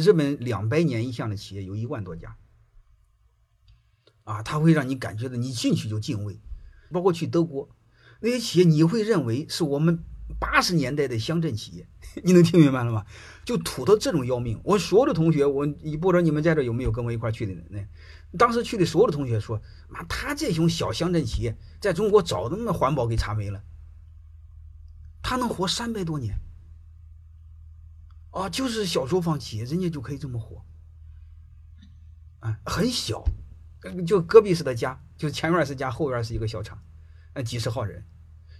日本两百年以上的企业有一万多家，啊，它会让你感觉到你进去就敬畏。包括去德国那些企业，你会认为是我们八十年代的乡镇企业，你能听明白了吗？就土到这种要命。我所有的同学，我你不知道你们在这有没有跟我一块去的人呢，当时去的所有的同学说，妈，他这种小乡镇企业在中国早他妈环保给查没了，他能活三百多年。啊，就是小作坊企业，人家就可以这么活，啊，很小，就隔壁是他家，就前院是家，后院是一个小厂，呃，几十号人，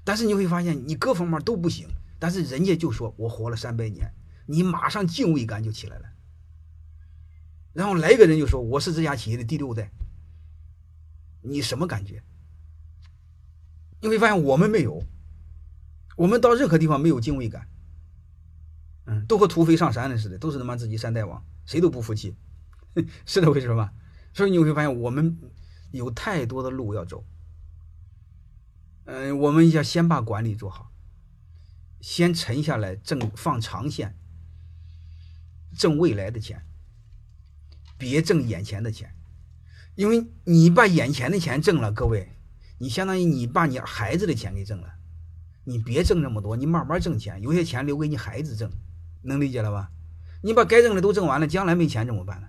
但是你会发现，你各方面都不行，但是人家就说我活了三百年，你马上敬畏感就起来了。然后来一个人就说我是这家企业的第六代，你什么感觉？你会发现我们没有，我们到任何地方没有敬畏感。嗯，都和土匪上山的似的，都是他妈自己山大王，谁都不服气，是这回事吧？所以你会发现，我们有太多的路要走。嗯，我们要先把管理做好，先沉下来挣放长线，挣未来的钱，别挣眼前的钱，因为你把眼前的钱挣了，各位，你相当于你把你孩子的钱给挣了，你别挣那么多，你慢慢挣钱，有些钱留给你孩子挣。能理解了吧？你把该挣的都挣完了，将来没钱怎么办呢？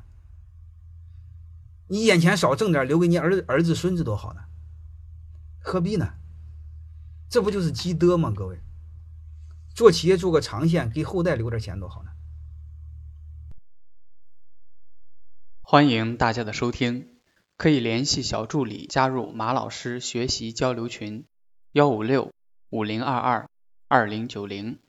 你眼前少挣点，留给你儿儿子孙子多好呢，何必呢？这不就是积德吗？各位，做企业做个长线，给后代留点钱多好呢。欢迎大家的收听，可以联系小助理加入马老师学习交流群：幺五六五零二二二零九零。